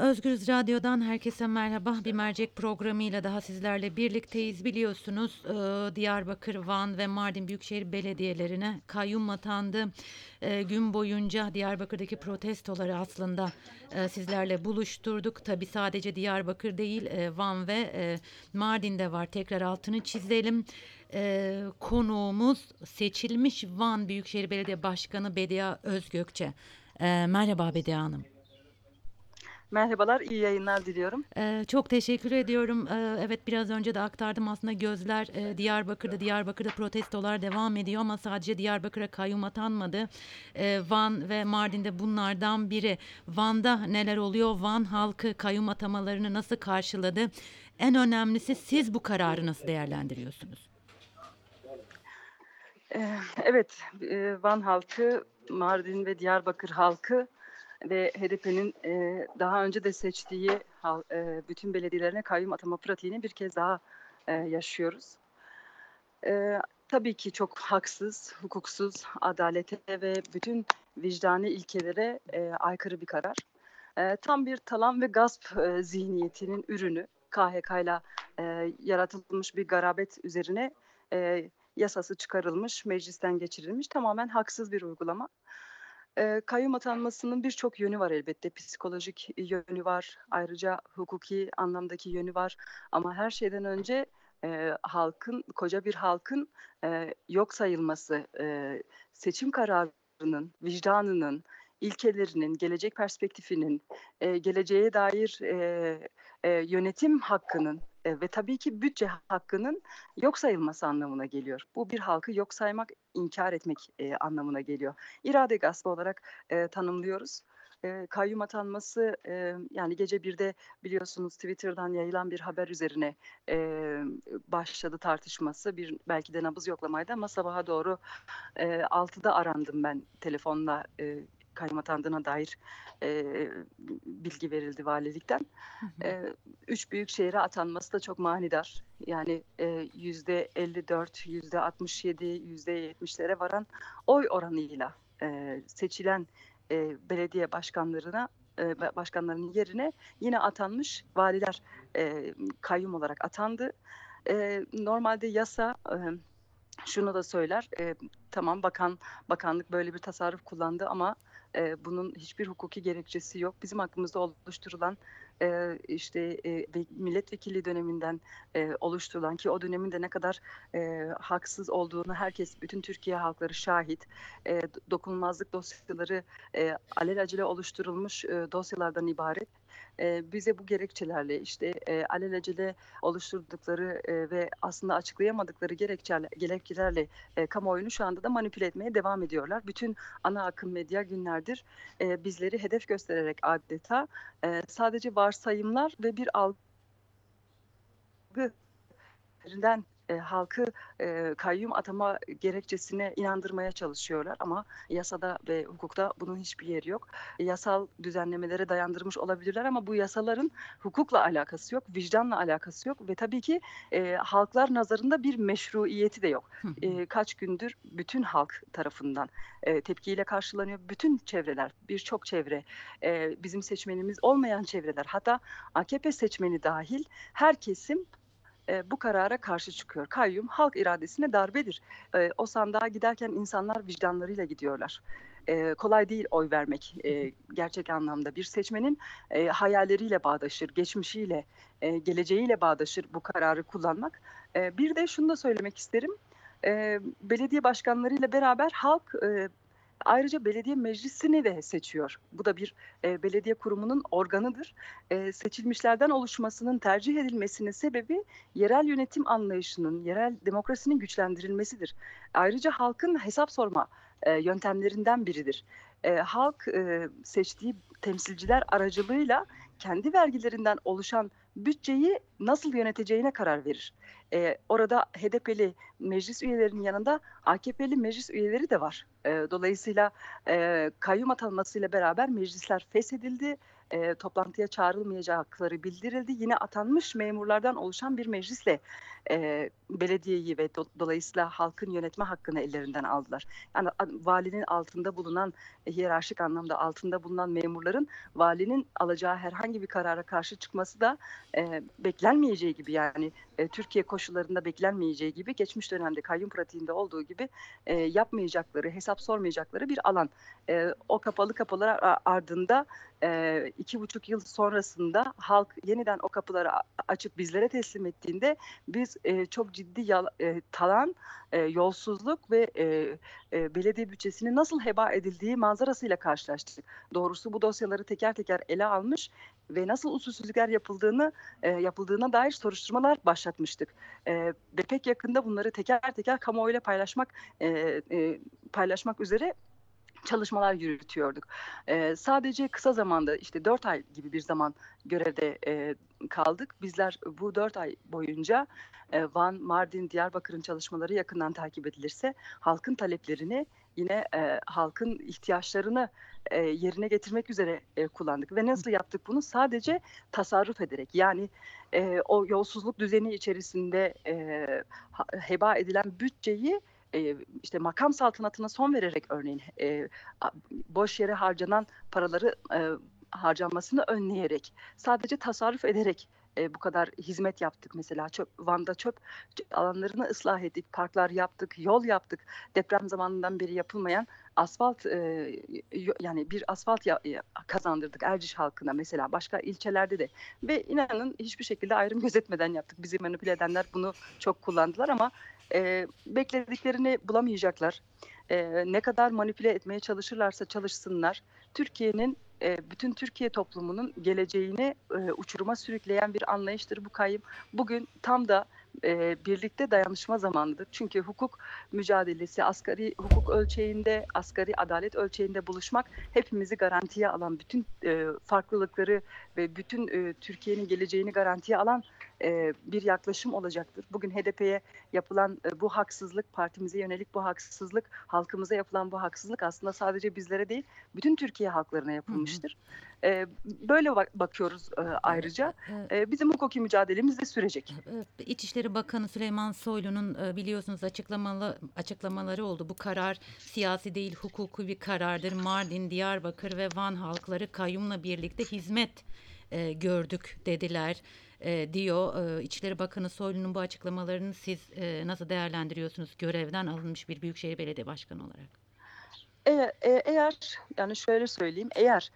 Özgürüz Radyo'dan herkese merhaba. Bir mercek programıyla daha sizlerle birlikteyiz. Biliyorsunuz e, Diyarbakır, Van ve Mardin Büyükşehir Belediyelerine kayyum atandı. E, gün boyunca Diyarbakır'daki protestoları aslında e, sizlerle buluşturduk. Tabi sadece Diyarbakır değil Van ve Mardin'de var. Tekrar altını çizelim. E, konuğumuz seçilmiş Van Büyükşehir Belediye Başkanı Bedia Özgökçe. Merhaba Bedia Hanım. Merhabalar, iyi yayınlar diliyorum. Ee, çok teşekkür ediyorum. Ee, evet biraz önce de aktardım aslında gözler e, Diyarbakır'da, Diyarbakır'da protestolar devam ediyor ama sadece Diyarbakır'a kayyum atanmadı. Ee, Van ve Mardin'de bunlardan biri. Van'da neler oluyor? Van halkı kayyum atamalarını nasıl karşıladı? En önemlisi siz bu kararı nasıl değerlendiriyorsunuz? Ee, evet, e, Van halkı, Mardin ve Diyarbakır halkı ve HDP'nin e, daha önce de seçtiği e, bütün belediyelerine kayyum atama pratiğini bir kez daha e, yaşıyoruz. E, tabii ki çok haksız, hukuksuz, adalete ve bütün vicdani ilkelere e, aykırı bir karar. E, tam bir talan ve gasp e, zihniyetinin ürünü. KHK'yla e, yaratılmış bir garabet üzerine e, yasası çıkarılmış, meclisten geçirilmiş tamamen haksız bir uygulama. Eee, kayyum atanmasının birçok yönü var elbette. Psikolojik yönü var, ayrıca hukuki anlamdaki yönü var ama her şeyden önce, eee, halkın, koca bir halkın, eee, yok sayılması, eee, seçim kararının, vicdanının, ilkelerinin, gelecek perspektifinin, eee, geleceğe dair, eee, eee, yönetim hakkının, ve tabii ki bütçe hakkının yok sayılması anlamına geliyor. Bu bir halkı yok saymak, inkar etmek, eee, anlamına geliyor. İrade gaspı olarak, eee, tanımlıyoruz. Eee, kayyum atanması, eee, yani gece 1'de biliyorsunuz Twitter'dan yayılan bir haber üzerine, eee, başladı tartışması. Bir belki de nabız yoklamaydı ama sabaha doğru, eee, 6'da arandım ben telefonla, eee, kayyum atandığına dair, eee, bilgi verildi valilikten. Eee, 3 büyük şehre atanması da çok manidar. Yani, eee, %54, %67, %70'lere varan oy oranıyla, eee, seçilen, eee, belediye başkanlarına, başkanlarının yerine yine atanmış valiler, eee, kayyum olarak atandı. Eee, normalde yasa, emm, şunu da söyler, eee, tamam bakan bakanlık böyle bir tasarruf kullandı ama, eee, bunun hiçbir hukuki gerekçesi yok. Bizim hakkımızda oluşturulan, eee, işte, eee, ve milletvekilliği döneminden, eee, oluşturulan ki o dönemin ne kadar, eee, haksız olduğunu herkes, bütün Türkiye halkları şahit. D dokunulmazlık dosyaları, eee, alelacele oluşturulmuş, eee, dosyalardan ibaret. Bize bu gerekçelerle, işte, alelacele oluşturdukları, ve aslında açıklayamadıkları gerekçeler gerekçelerle, eee, kamuoyunu şu anda da manipüle etmeye devam ediyorlar. Bütün ana akım medya günlerdir, bizleri hedef göstererek adeta, eee, sadece varsayımlar ve bir algı eee, halkı, eee, kayyum atama gerekçesine inandırmaya çalışıyorlar ama yasada ve hukukta bunun hiçbir yeri yok. Yasal düzenlemelere dayandırmış olabilirler ama bu yasaların hukukla alakası yok, vicdanla alakası yok ve tabii ki, eee, halklar nazarında bir meşruiyeti de yok. Eee, kaç gündür bütün halk tarafından, eee, tepkiyle karşılanıyor. Bütün çevreler, birçok çevre, eee, bizim seçmenimiz olmayan çevreler, hatta AKP seçmeni dâhil her kesim, eee, bu karara karşı çıkıyor. Kayyum halk iradesine darbedir. Eee, o sandığa giderken insanlar vicdanlarıyla gidiyorlar. Eee, kolay değil oy vermek, gerçek anlamda. Bir seçmenin, hayalleriyle bağdaşır, geçmişiyle, geleceğiyle bağdaşır bu kararı kullanmak. Bir de şunu da söylemek isterim. Belediye başkanlarıyla beraber halk, ayrıca belediye meclisini de seçiyor. Bu da bir, eee, belediye kurumunun organıdır. Eee, seçilmişlerden oluşmasının tercih edilmesinin sebebi yerel yönetim anlayışının, yerel demokrasinin güçlendirilmesidir. Ayrıca halkın hesap sorma, eee, yöntemlerinden biridir. Eee, halk, eee, seçtiği temsilciler aracılığıyla kendi vergilerinden oluşan bütçeyi nasıl yöneteceğine karar verir. Eee, orada HDP'li meclis üyelerinin yanında AKP'li meclis üyeleri de var. Eee, dolayısıyla, eee, kayyum atanmasıyla beraber meclisler feshedildi. Eee, toplantıya çağrılmayacakları bildirildi. Yine atanmış memurlardan oluşan bir meclisle, eee, belediyeyi ve do dolayısıyla halkın yönetme hakkını ellerinden aldılar. Yani valinin altında bulunan, e, hiyerarşik anlamda altında bulunan memurların valinin alacağı herhangi bir karara karşı çıkması da, eee, beklenmeyeceği gibi yani, eee, Türkiye koşullarında beklenmeyeceği gibi geçmiş dönemde kayyum pratiğinde olduğu gibi, eee, yapmayacakları, hesap sormayacakları bir alan. Eee, o kapalı kapılar a ardında, eee, 2,5 yıl sonrasında halk yeniden o kapıları açıp bizlere teslim ettiğinde biz, eee, çok ciddi yala eee, talan, eee, yolsuzluk ve, eee, eee, belediye bütçesinin nasıl heba edildiği manzarasıyla karşılaştık. Doğrusu bu dosyaları teker teker ele almış ve nasıl usulsüzlükler yapıldığını, eee, yapıldığına dair soruşturmalar başlatmıştık. Eee, ve pek yakında bunları teker teker kamuoyuyla paylaşmak, eee, eee, paylaşmak üzere çalışmalar yürütüyorduk. Eee, sadece kısa zamanda, işte 4 ay gibi bir zaman görevde, eee, kaldık. Bizler bu 4 ay boyunca, eee, Van, Mardin, Diyarbakır'ın çalışmaları yakından takip edilirse halkın taleplerini yine, eee, halkın ihtiyaçlarını, eee, yerine getirmek üzere, eee, kullandık ve nasıl yaptık bunu? Sadece tasarruf ederek yani, eee, o yolsuzluk düzeni içerisinde, ha heba edilen bütçeyi, eee, işte makam saltanatına son vererek örneğin, a boş yere harcanan paraları, eee, harcanmasını önleyerek, sadece tasarruf ederek, eee, bu kadar hizmet yaptık. Mesela çöp Van'da çöp alanlarını ıslah ettik, parklar yaptık, yol yaptık. Deprem zamanından beri yapılmayan asfalt, yo yani bir asfalt ya kazandırdık Erciş halkına mesela, başka ilçelerde de ve inanın hiçbir şekilde ayrım gözetmeden yaptık. Bizi manipüle edenler bunu çok kullandılar ama, eee, beklediklerini bulamayacaklar. Eee, ne kadar manipüle etmeye çalışırlarsa çalışsınlar, Türkiye'nin, bütün Türkiye toplumunun geleceğini, uçuruma sürükleyen bir anlayıştır bu kayyum. Bugün tam da, birlikte dayanışma zamanıdır. Çünkü hukuk mücadelesi, asgari hukuk ölçeğinde, asgari adalet ölçeğinde buluşmak hepimizi garantiye alan, bütün, farklılıkları ve bütün, Türkiye'nin geleceğini garantiye alan, eee, bir yaklaşım olacaktır. Bugün HDP'ye yapılan, eee, bu haksızlık, partimize yönelik bu haksızlık, halkımıza yapılan bu haksızlık aslında sadece bizlere değil, bütün Türkiye halklarına yapılmıştır. Eee, böyle bak bakıyoruz, ayrıca. Bizim hukuki mücadelemiz de sürecek. İçişleri Bakanı Süleyman Soylu'nun, biliyorsunuz açıklamalı açıklamaları oldu. Bu karar siyasi değil, hukuki bir karardır. Mardin, Diyarbakır ve Van halkları kayyumla birlikte hizmet, gördük dediler, eee, diyor. Eee, İçişleri Bakanı Soylu'nun bu açıklamalarını siz, eee, nasıl değerlendiriyorsunuz görevden alınmış bir büyükşehir belediye başkanı olarak? Eğer eee, eğer yani şöyle söyleyeyim, eğer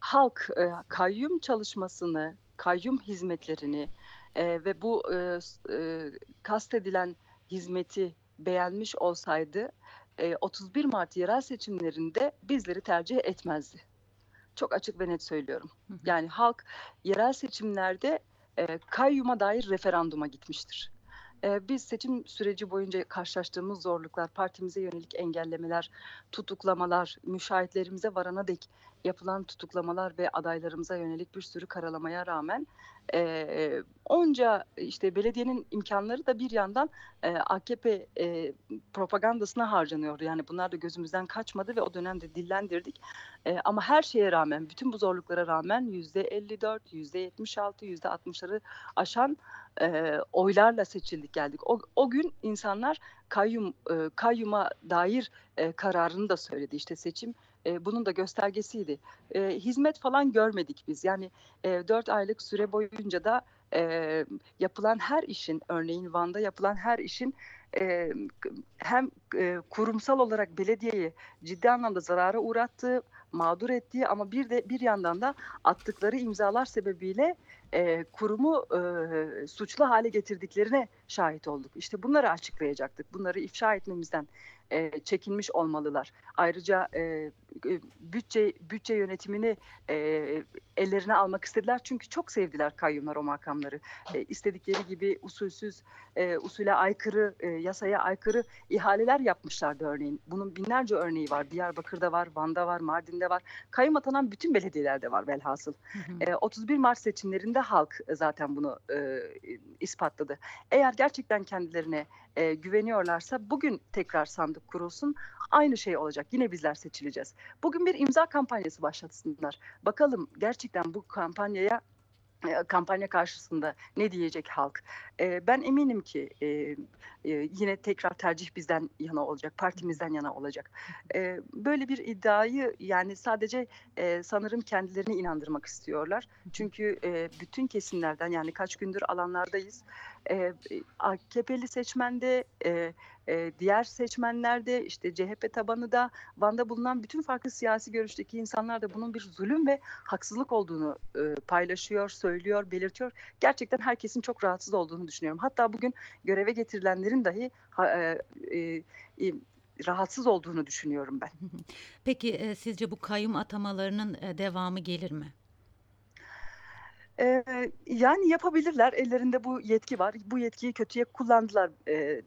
halk, eee, kayyum çalışmasını, kayyum hizmetlerini, eee, ve bu, s eee, kastedilen hizmeti beğenmiş olsaydı, eee, 31 Mart yerel seçimlerinde bizleri tercih etmezdi. Çok açık ve net söylüyorum. Yani halk yerel seçimlerde, eee, kayyuma dair referanduma gitmiştir. Eee, biz seçim süreci boyunca karşılaştığımız zorluklar, partimize yönelik engellemeler, tutuklamalar, müşahitlerimize varana dek yapılan tutuklamalar ve adaylarımıza yönelik bir sürü karalamaya rağmen, eee, onca, işte, belediyenin imkânları da bir yandan, eee, AKP, eee, propagandasına harcanıyordu. Yani bunlar da gözümüzden kaçmadı ve o dönemde dillendirdik. Eee, ama her şeye rağmen, bütün bu zorluklara rağmen %54, %76, %60'ları aşan, eee, oylarla seçildik geldik. O o gün insanlar kayyum, eee, kayyuma dair, eee, kararını da söyledi. İşte seçim, eee, bunun da göstergesiydi. Eee, hizmet falan görmedik biz. Yani, eee, 4 aylık süre boyunca da, eee, yapılan her işin, örneğin Van'da yapılan her işin, k hem, eee, kurumsal olarak belediyeyi ciddi anlamda zarara uğrattığı, mağdur ettiği ama bir de bir yandan da attıkları imzalar sebebiyle, eee, kurumu, eee, suçlu hâle getirdiklerine şahit olduk. İşte bunları açıklayacaktık. Bunları ifşa etmemizden, eee, çekinmiş olmalılar. Ayrıca, eee, g bütçe bütçe yönetimini, eee, ellerine almak istediler. Çünkü çok sevdiler kayyumlar o makamları. Eee, istedikleri gibi usulsüz, eee, usule aykırı, eee, yasaya aykırı ihaleler yapmışlardı örneğin. Bunun binlerce örneği var. Diyarbakır'da var, Van'da var, Mardin'de var. Kayyum atanan bütün belediyelerde var velhasıl. Hı hı. Eee, 31 Mart seçimlerinde halk zaten bunu, eee, ispatladı. Eğer gerçekten kendilerine, eee, güveniyorlarsa bugün tekrar sandık kurulsun. Aynı şey olacak. Yine bizler seçileceğiz. Bugün bir imza kampanyası başlatsınlar. Bakalım gerçekten bu kampanyaya e, kampanya karşısında ne diyecek halk? E, ben eminim ki e, yine tekrar tercih bizden yana olacak, partimizden yana olacak. Böyle bir iddiayı yani sadece sanırım kendilerini inandırmak istiyorlar. Çünkü bütün kesimlerden yani kaç gündür alanlardayız. E, AKP'li seçmende, e, e, diğer seçmenlerde, işte CHP tabanı da, Van'da bulunan bütün farklı siyasi görüşteki insanlar da bunun bir zulüm ve haksızlık olduğunu e, paylaşıyor, söylüyor, belirtiyor. Gerçekten herkesin çok rahatsız olduğunu düşünüyorum. Hatta bugün göreve getirilenlerin dahi e, e, rahatsız olduğunu düşünüyorum ben. Peki sizce bu kayyum atamalarının devamı gelir mi? Eee, yani yapabilirler. Ellerinde bu yetki var. Bu yetkiyi kötüye kullandılar eee,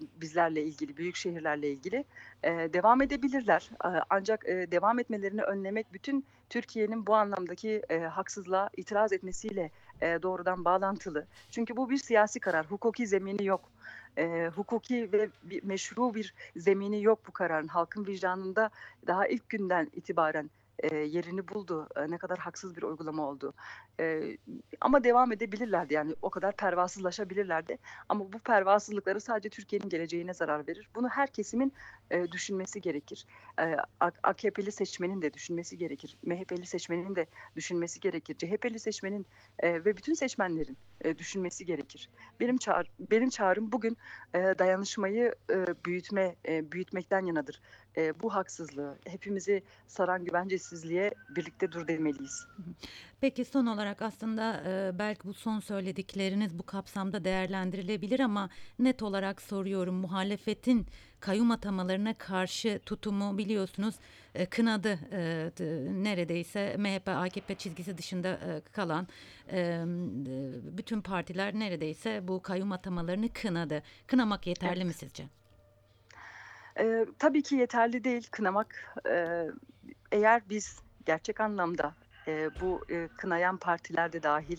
bizlerle ilgili, büyük şehirlerle ilgili. Eee, devam edebilirler. Ancak eee, devam etmelerini önlemek bütün Türkiye'nin bu anlamdaki eee, haksızlığa itiraz etmesiyle eee, doğrudan bağlantılı. Çünkü bu bir siyasi karar. Hukuki zemini yok. Eee, hukuki ve bir, meşru bir zemini yok bu kararın. Halkın vicdanında daha ilk günden itibaren eee, yerini buldu. Eee, ne kadar haksız bir uygulama oldu. Eee, ama devam edebilirlerdi yani o kadar pervasızlaşabilirlerdi. Ama bu pervasızlıkları sadece Türkiye'nin geleceğine zarar verir. Bunu her kesimin eee, düşünmesi gerekir. A- AKP'li seçmenin de düşünmesi gerekir. MHP'li seçmenin de düşünmesi gerekir. CHP'li seçmenin eee, ve bütün seçmenlerin eee, düşünmesi gerekir. Benim çağrı, benim çağrım bugün eee, dayanışmayı eee, büyütme eee, büyütmekten yanadır. Eee, bu haksızlığı, hepimizi saran güvencesizliğe birlikte dur demeliyiz. Peki son olarak aslında e, belki bu son söyledikleriniz bu kapsamda değerlendirilebilir ama net olarak soruyorum muhalefetin kayyum atamalarına karşı tutumu biliyorsunuz e, kınadı E, neredeyse MHP AKP çizgisi dışında e, kalan e, e, bütün partiler neredeyse bu kayyum atamalarını kınadı. Kınamak yeterli mi Evet. sizce? Eee, tabii ki yeterli değil kınamak. Eee, eğer biz gerçek anlamda eee, bu eee, kınayan partiler de dahil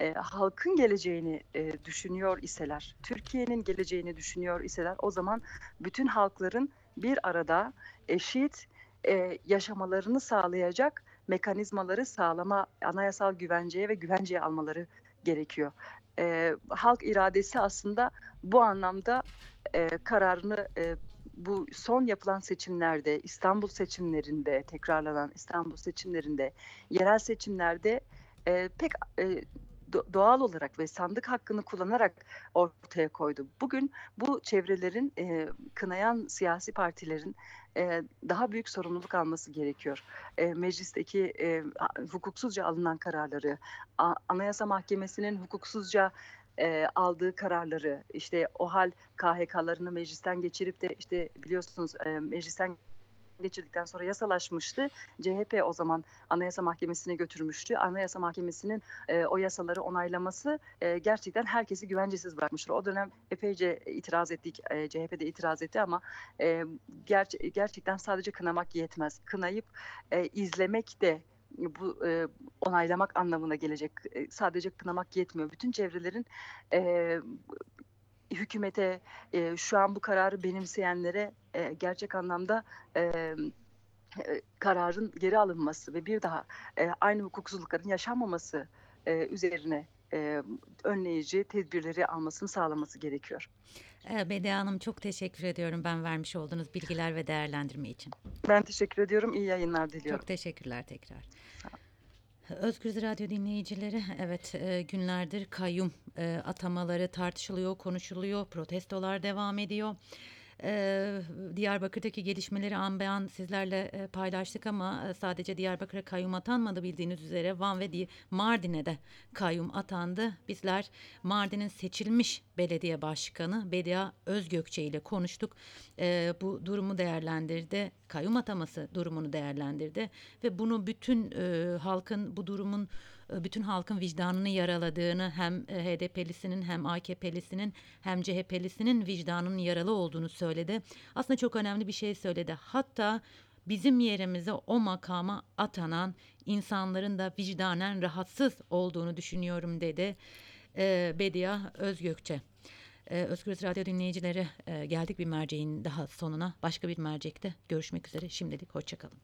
eee, halkın geleceğini eee, düşünüyor iseler, Türkiye'nin geleceğini düşünüyor iseler o zaman bütün halkların bir arada eşit eee, yaşamalarını sağlayacak mekanizmaları sağlama, anayasal güvenceye ve güvenceye almaları gerekiyor. Eee, halk iradesi aslında bu anlamda eee, kararını eee, bu son yapılan seçimlerde, İstanbul seçimlerinde, tekrarlanan İstanbul seçimlerinde, yerel seçimlerde eee, pek do- doğal olarak ve sandık hakkını kullanarak ortaya koydu. Bugün bu çevrelerin eee, kınayan siyasi partilerin eee, daha büyük sorumluluk alması gerekiyor. Eee, meclisteki a- hukuksuzca alınan kararları, A- Anayasa Mahkemesi'nin hukuksuzca eee, aldığı kararları, işte o hal KHK'larını meclisten geçirip de işte biliyorsunuz eee, meclisten geçirdikten sonra yasalaşmıştı. CHP o zaman Anayasa Mahkemesi'ne götürmüştü. Anayasa Mahkemesi'nin eee, o yasaları onaylaması eee, gerçekten herkesi güvencesiz bırakmıştır. O dönem epeyce itiraz ettik. Eee, CHP de itiraz etti ama eee, gerçe- gerçekten sadece kınamak yetmez. Kınayıp eee, izlemek de bu eee, onaylamak anlamına gelecek. Eee, sadece kınamak yetmiyor. Bütün çevrelerin eee, hükümete, eee, şu an bu kararı benimseyenlere eee, gerçek anlamda emm, eee, kararın geri alınması ve bir daha eee, aynı hukuksuzlukların yaşanmaması eee, üzerine eee, önleyici tedbirleri almasını sağlaması gerekiyor. E, Bediye Hanım çok teşekkür ediyorum ben vermiş olduğunuz bilgiler ve değerlendirme için. Ben teşekkür ediyorum. İyi yayınlar diliyorum. Çok teşekkürler tekrar. Özgür Radyo dinleyicileri, evet e, günlerdir kayyum e, atamaları tartışılıyor, konuşuluyor, protestolar devam ediyor. E, Diyarbakır'daki gelişmeleri an be an sizlerle e, paylaştık ama e, sadece Diyarbakır'a kayyum atanmadı bildiğiniz üzere Van ve Di- Mardin'e de kayyum atandı. Bizler Mardin'in seçilmiş belediye başkanı Bediye Özgökçe ile konuştuk. E, bu durumu değerlendirdi, kayyum ataması durumunu değerlendirdi ve bunu bütün e, halkın bu durumun bütün halkın vicdanını yaraladığını hem e, HDP'lisinin hem AKP'lisinin hem CHP'lisinin vicdanının yaralı olduğunu söyledi. Aslında çok önemli bir şey söyledi. Hatta bizim yerimize o makama atanan insanların da vicdanen rahatsız olduğunu düşünüyorum dedi e, Bediye Özgökçe. Ee, Özgürüz Radyo dinleyicileri e, geldik bir merceğin daha sonuna. Başka bir mercekte görüşmek üzere. Şimdilik hoşçakalın.